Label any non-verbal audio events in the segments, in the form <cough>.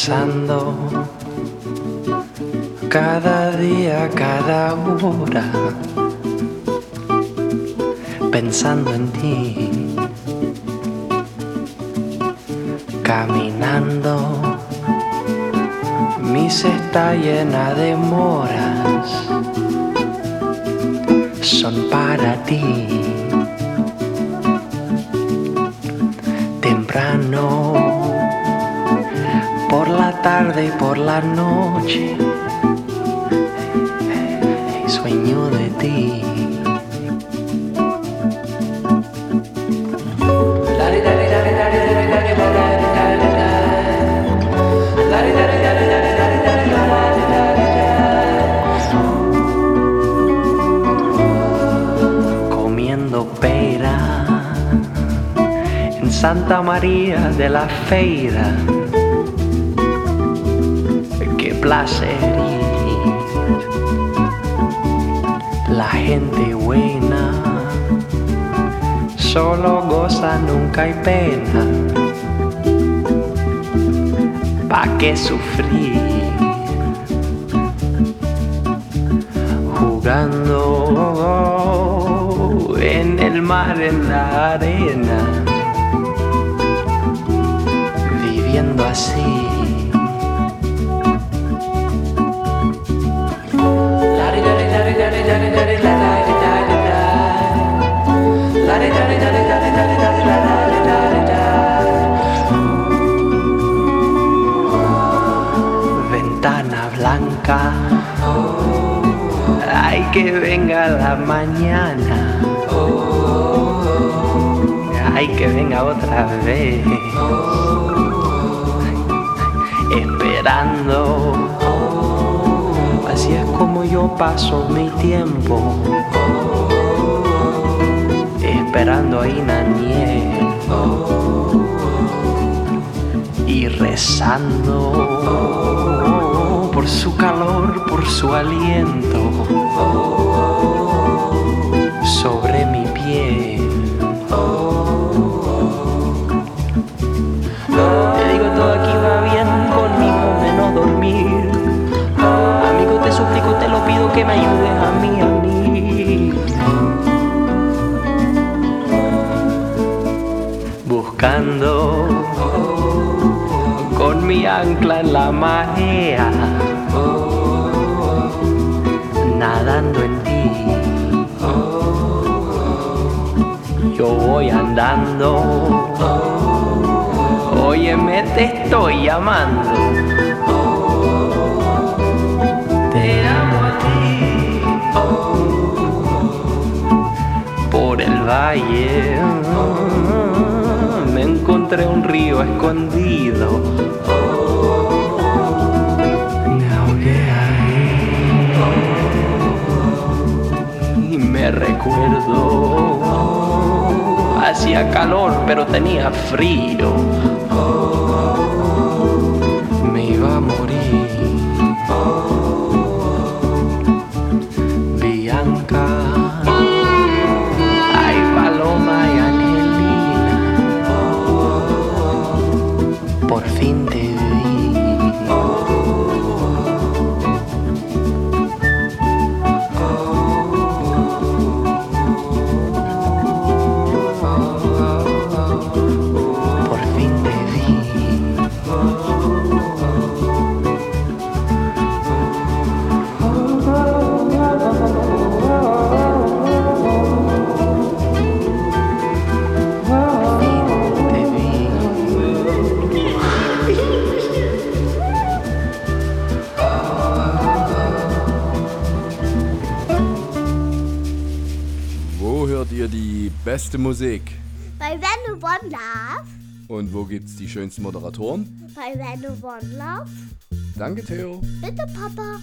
pensando cada día, cada hora, pensando en ti, caminando, mi cesta llena de moras, son para ti. Temprano, tarde por la noche sueño de ti. Comiendo pera en Santa María de la Feira. Placer la gente buena solo goza, nunca hay pena. ¿Pa' qué sufrir? Jugando en el mar, en la arena, viviendo así. Venga la mañana, ay que venga otra vez, esperando. Así es como yo paso mi tiempo, esperando a Inaniel y rezando por su calor, por su aliento sobre mi piel. Te digo todo aquí va bien, conmigo menos dormir. Amigo, te suplico, te lo pido que me ayudes a mí, a mí. Buscando con mi ancla en la marea, voy andando, óyeme, te estoy llamando. Te amo a ti. Por el valle me encontré un río escondido. Y me recuerdo. Hacía calor, pero tenía frío. Me iba a morir. Bianca, ay Paloma y Angelina, por fin te beste Musik? Bei Wenn du One Love, Und wo gibt's die schönsten Moderatoren? bei Wenn du One Love, Danke, Theo. bitte Papa.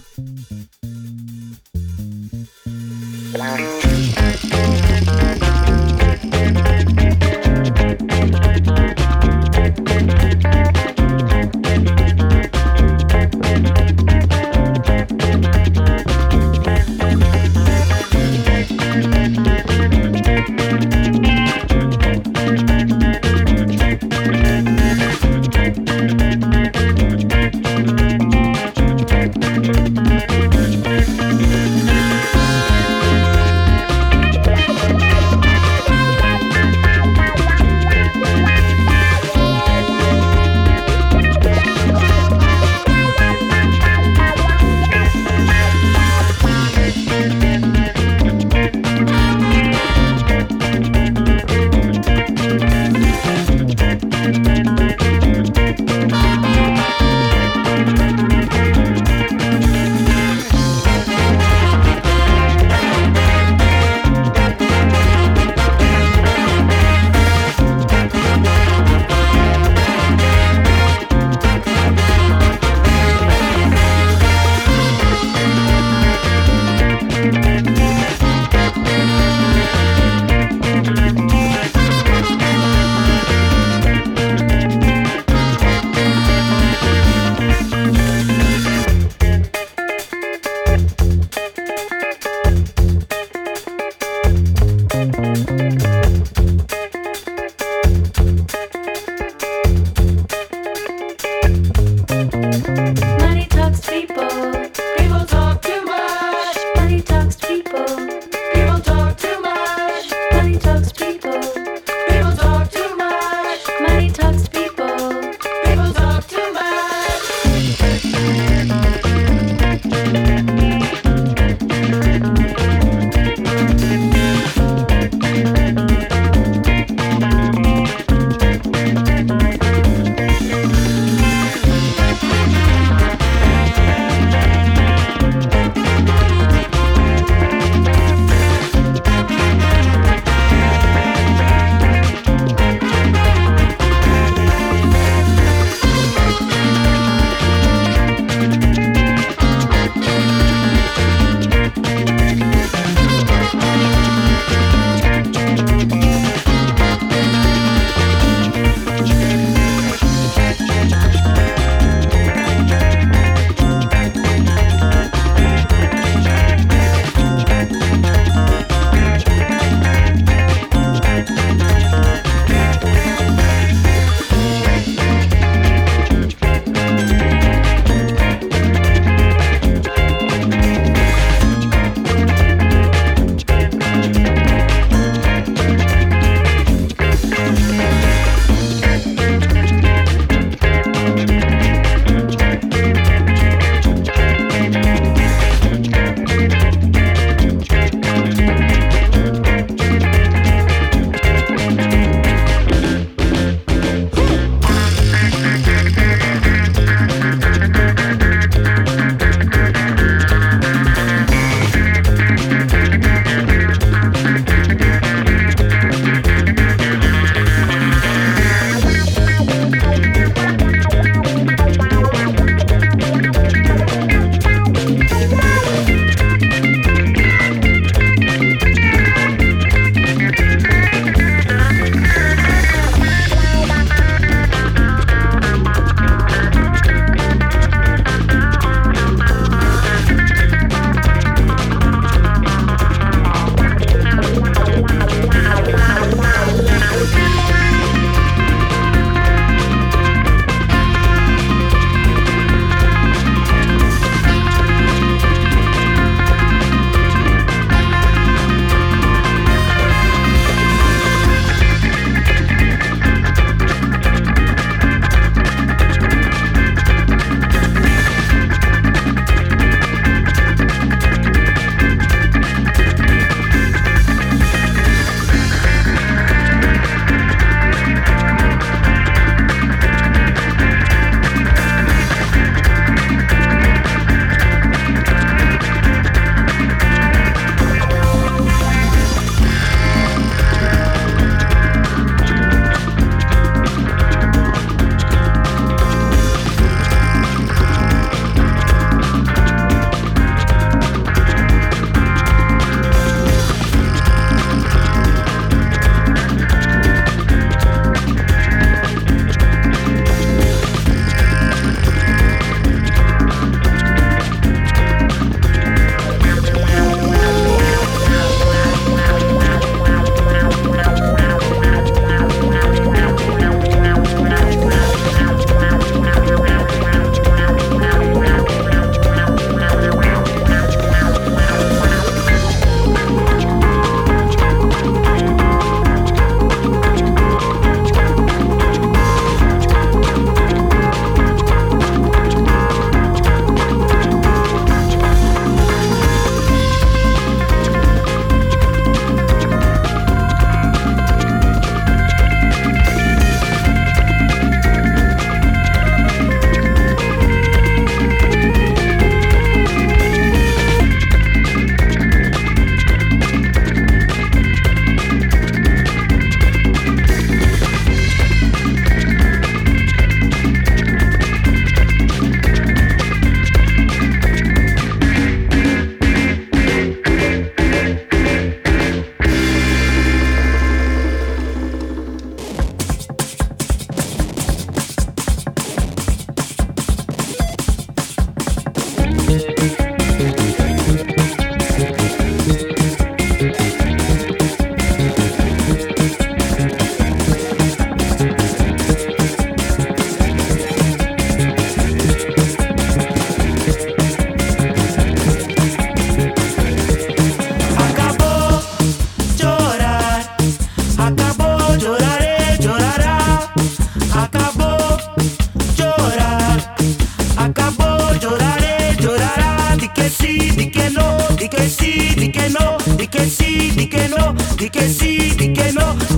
decir que no.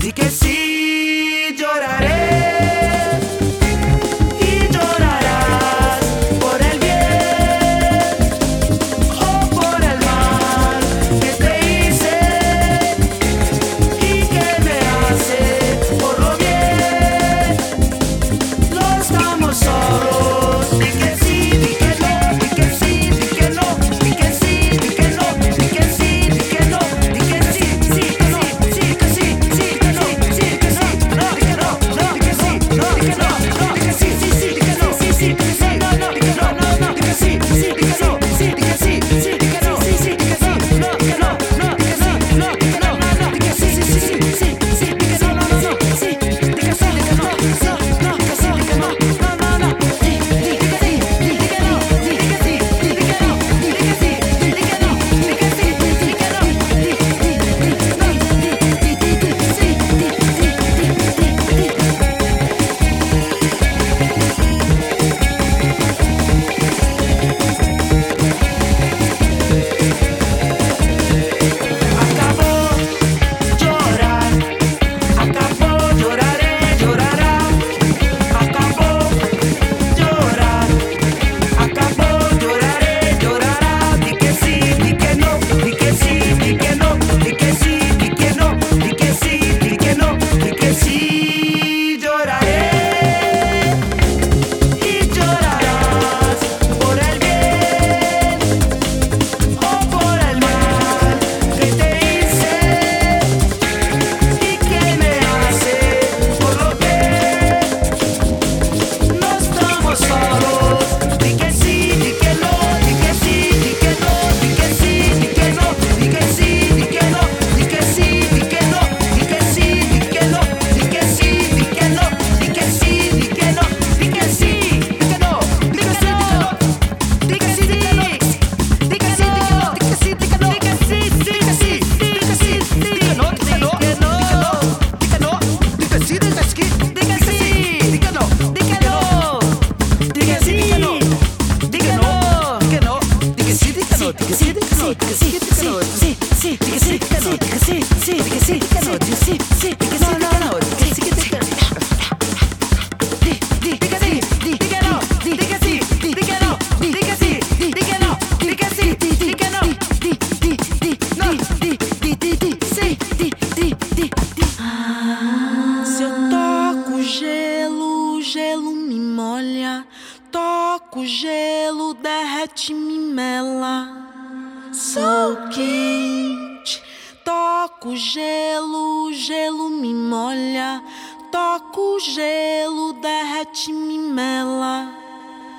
Sou quente. Toco gelo, gelo me molha. Toco gelo, derrete me mela.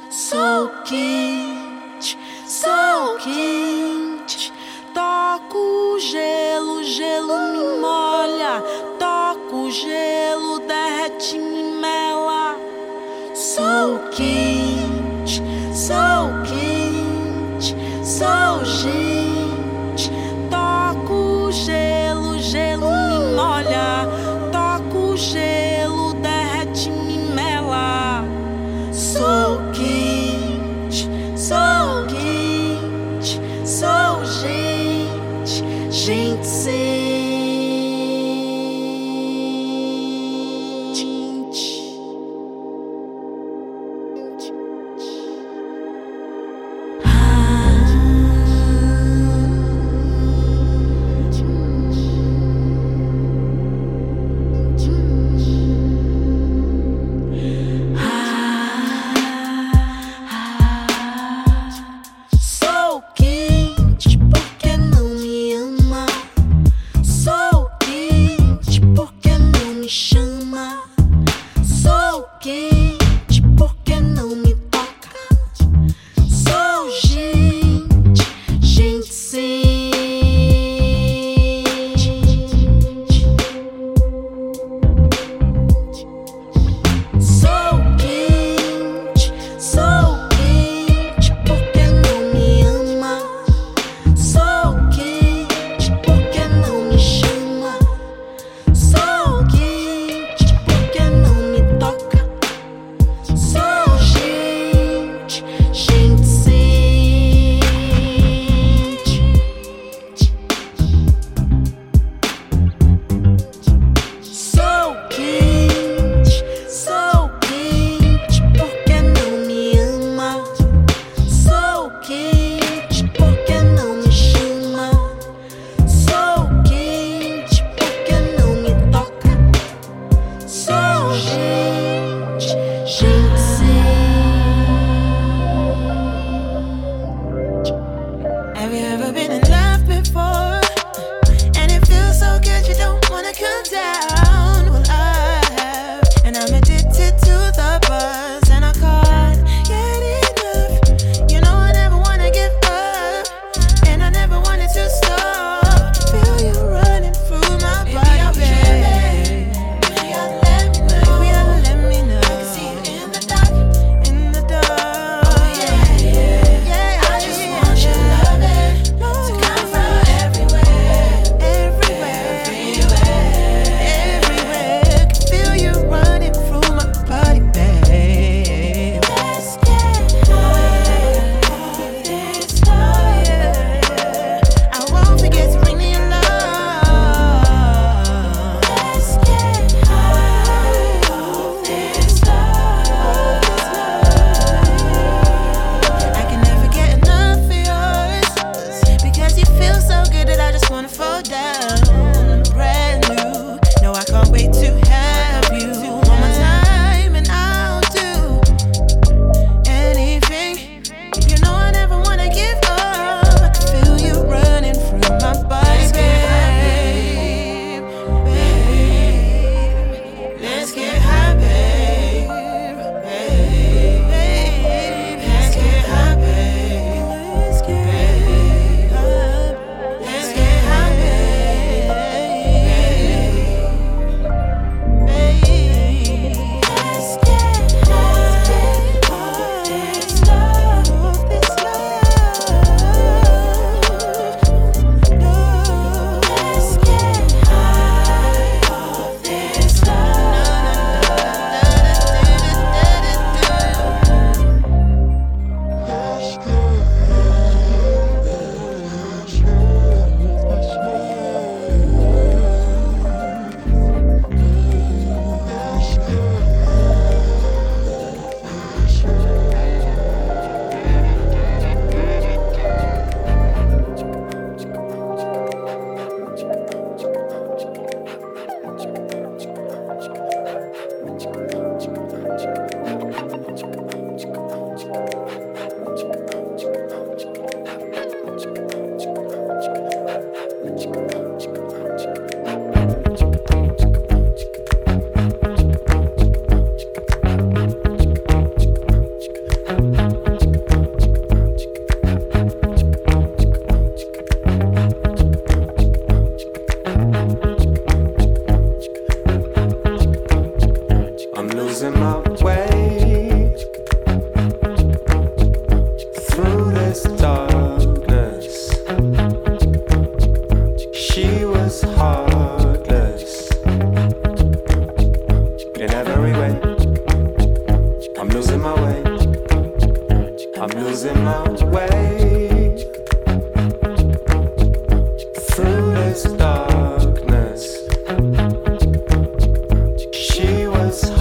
Sou quente, sou quente. Toco gelo, gelo me molha. Toco gelo, derrete me mela. Sou quente.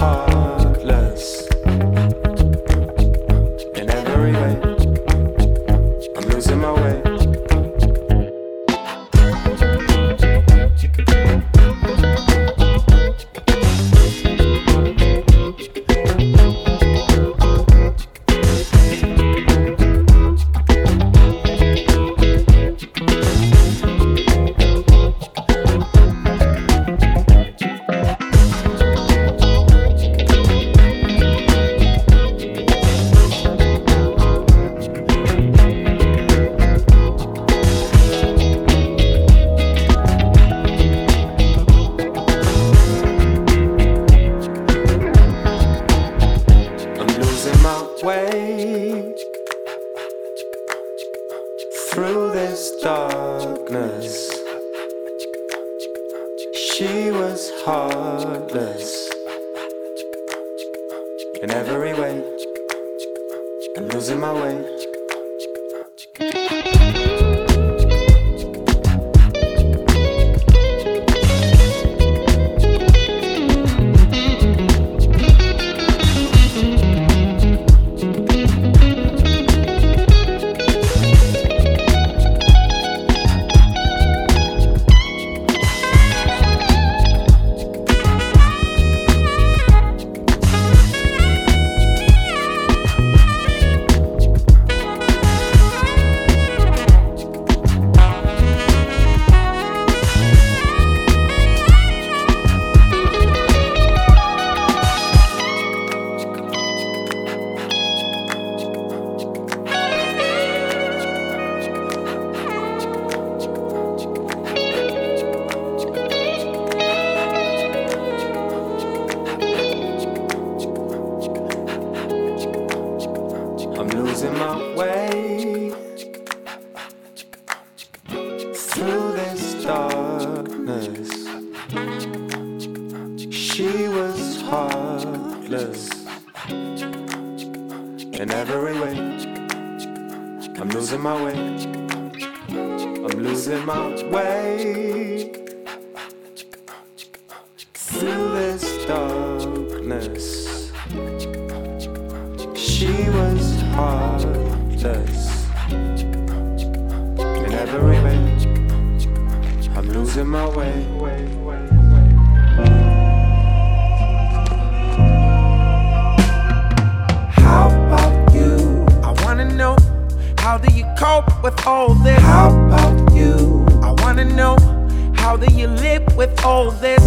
heart. With all this?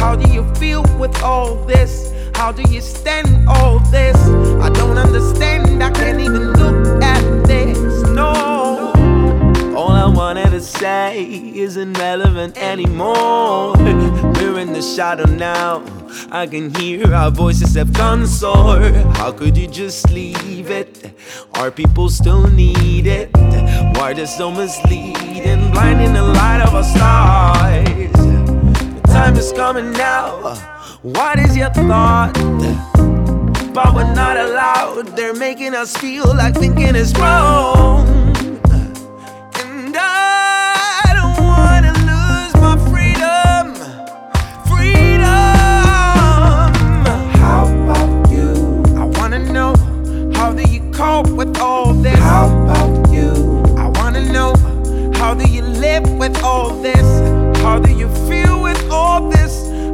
How do you feel with all this? How do you stand all this? I don't understand, I can't even look at this. No. All I wanted to say isn't relevant anymore. <laughs> We're in the shadow now. I can hear our voices have gone sore. How could you just leave it? Our people still need it. Why are they so misleading, blinding the light of our stars? Time is coming now. What is your thought? But we're not allowed. They're making us feel like thinking is wrong.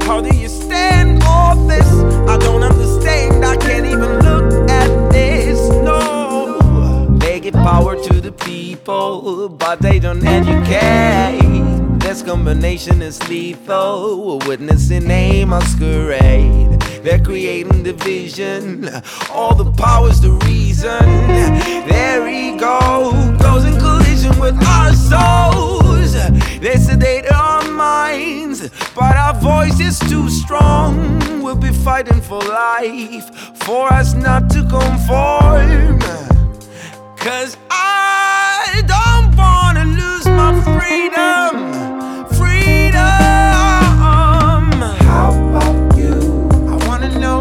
How do you stand all this? I don't understand, I can't even look at this. No, they give power to the people, but they don't educate. This combination is lethal. Witnessing a masquerade. They're creating division. All the power's the reason. Their ego goes in collision with our souls. They sedate minds, but our voice is too strong. We'll be fighting for life, for us not to conform. Cause I don't wanna lose my freedom. Freedom. How about you? I wanna know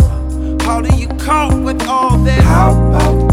how do you cope with all this? How about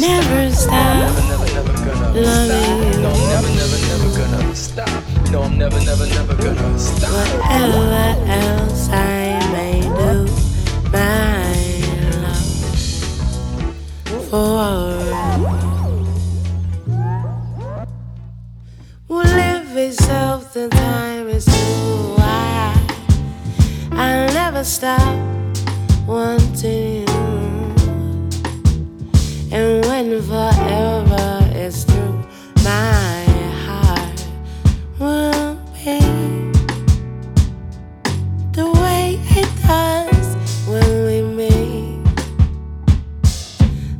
never stop loving you. No, never, never, never gonna stop. No, I'm never, never, never gonna stop. Whatever else I may do, my love for you will live itself. The time is too wide. I'll never stop wanting you. And when forever is through, my heart will be the way it does when we meet.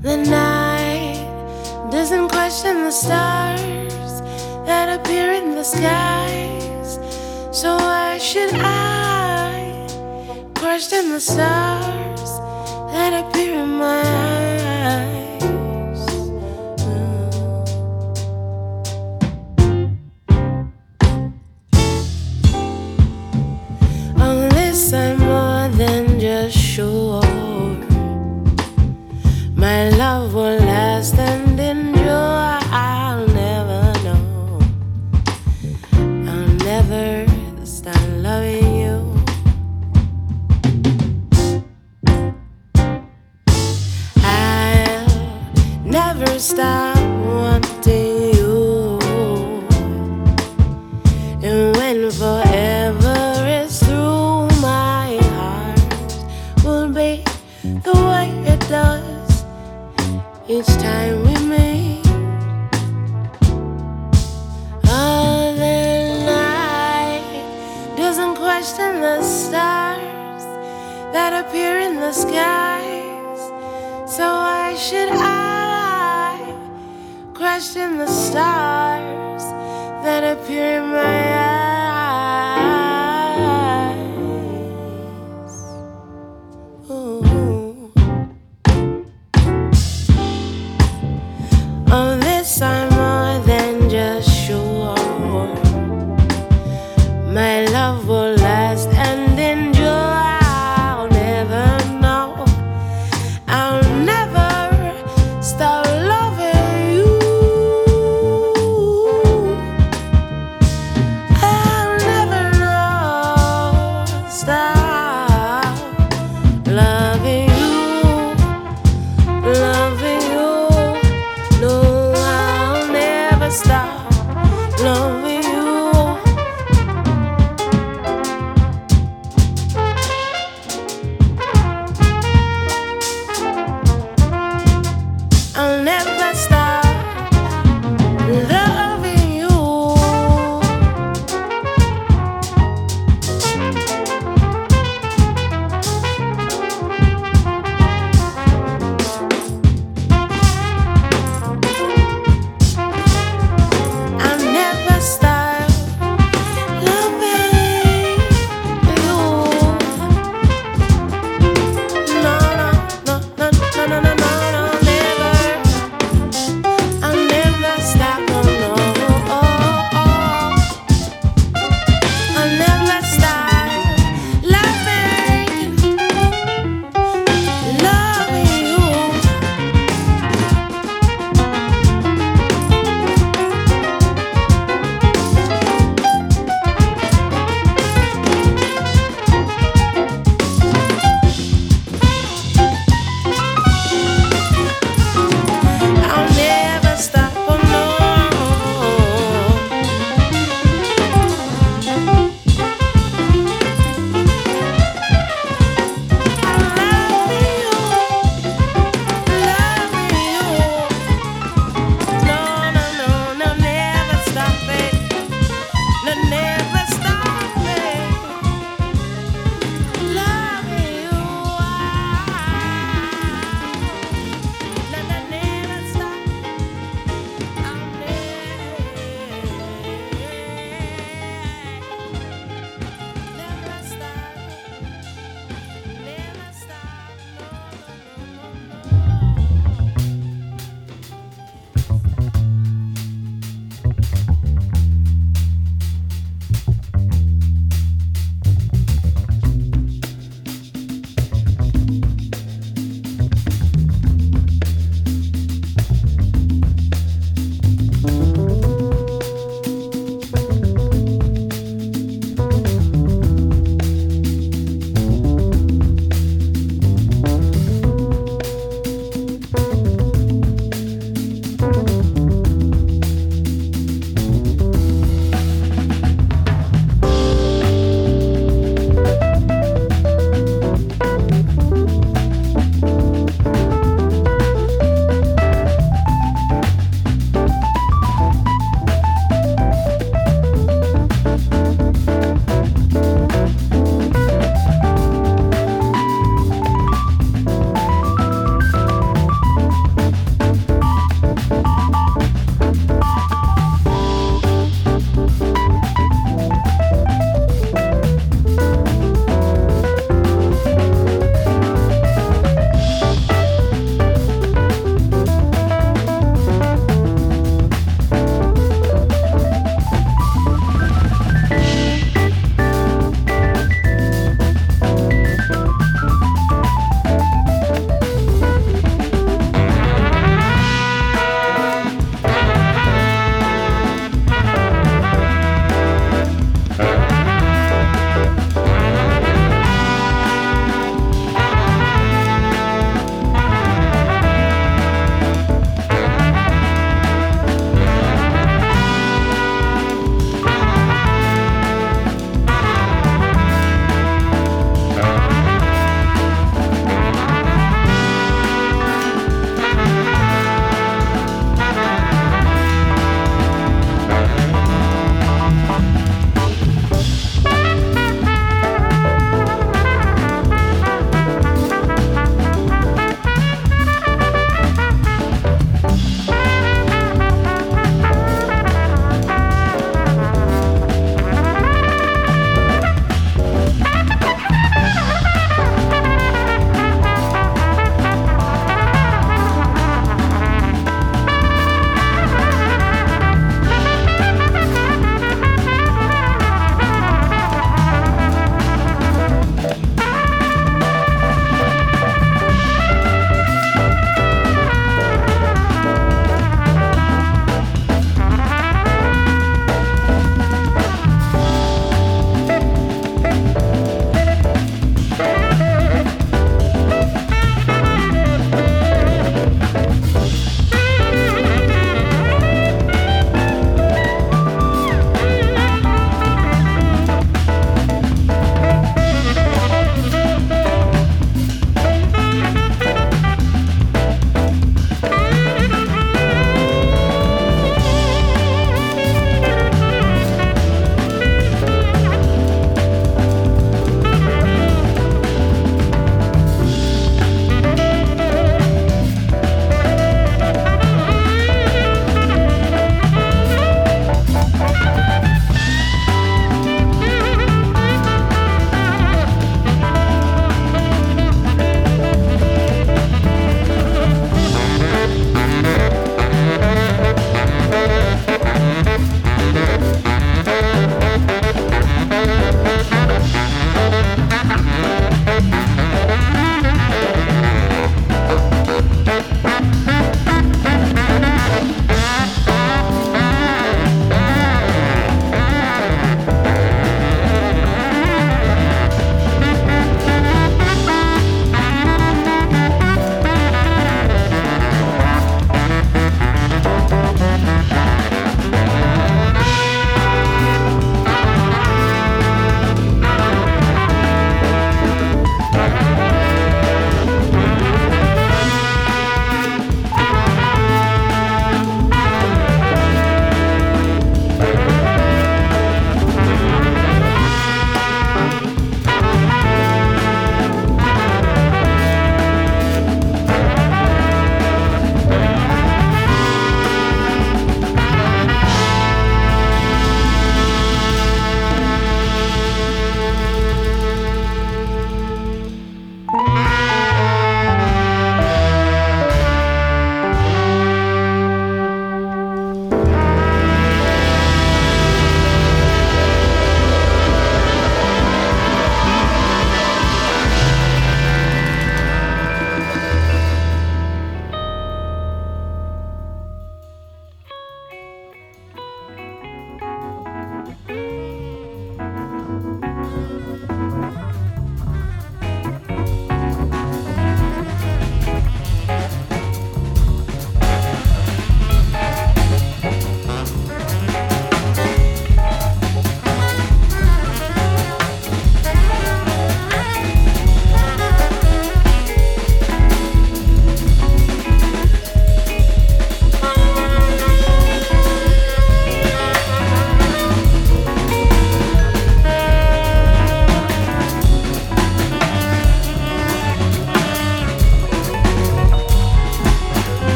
The night doesn't question the stars that appear in the skies. So why should I question the stars that appear in my eyes?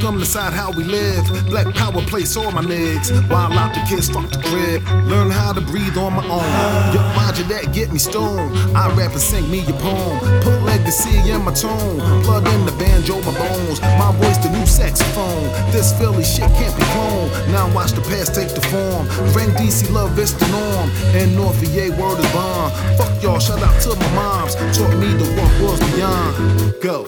Welcome to side how we live. Black power place all my niggas. While out the kids fuck the crib. Learn how to breathe on my own. Yo, Roger that get me stoned. I rap and sing me a poem. Put legacy in my tone. Plug in the banjo, my bones. My voice, the new saxophone. This Philly shit can't be cloned. Now watch the past take the form. Frank DC love is the norm. And North VA word is bomb. Fuck y'all, shout out to my moms. Taught me the what was beyond. Go.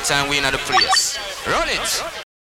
In time we in the place.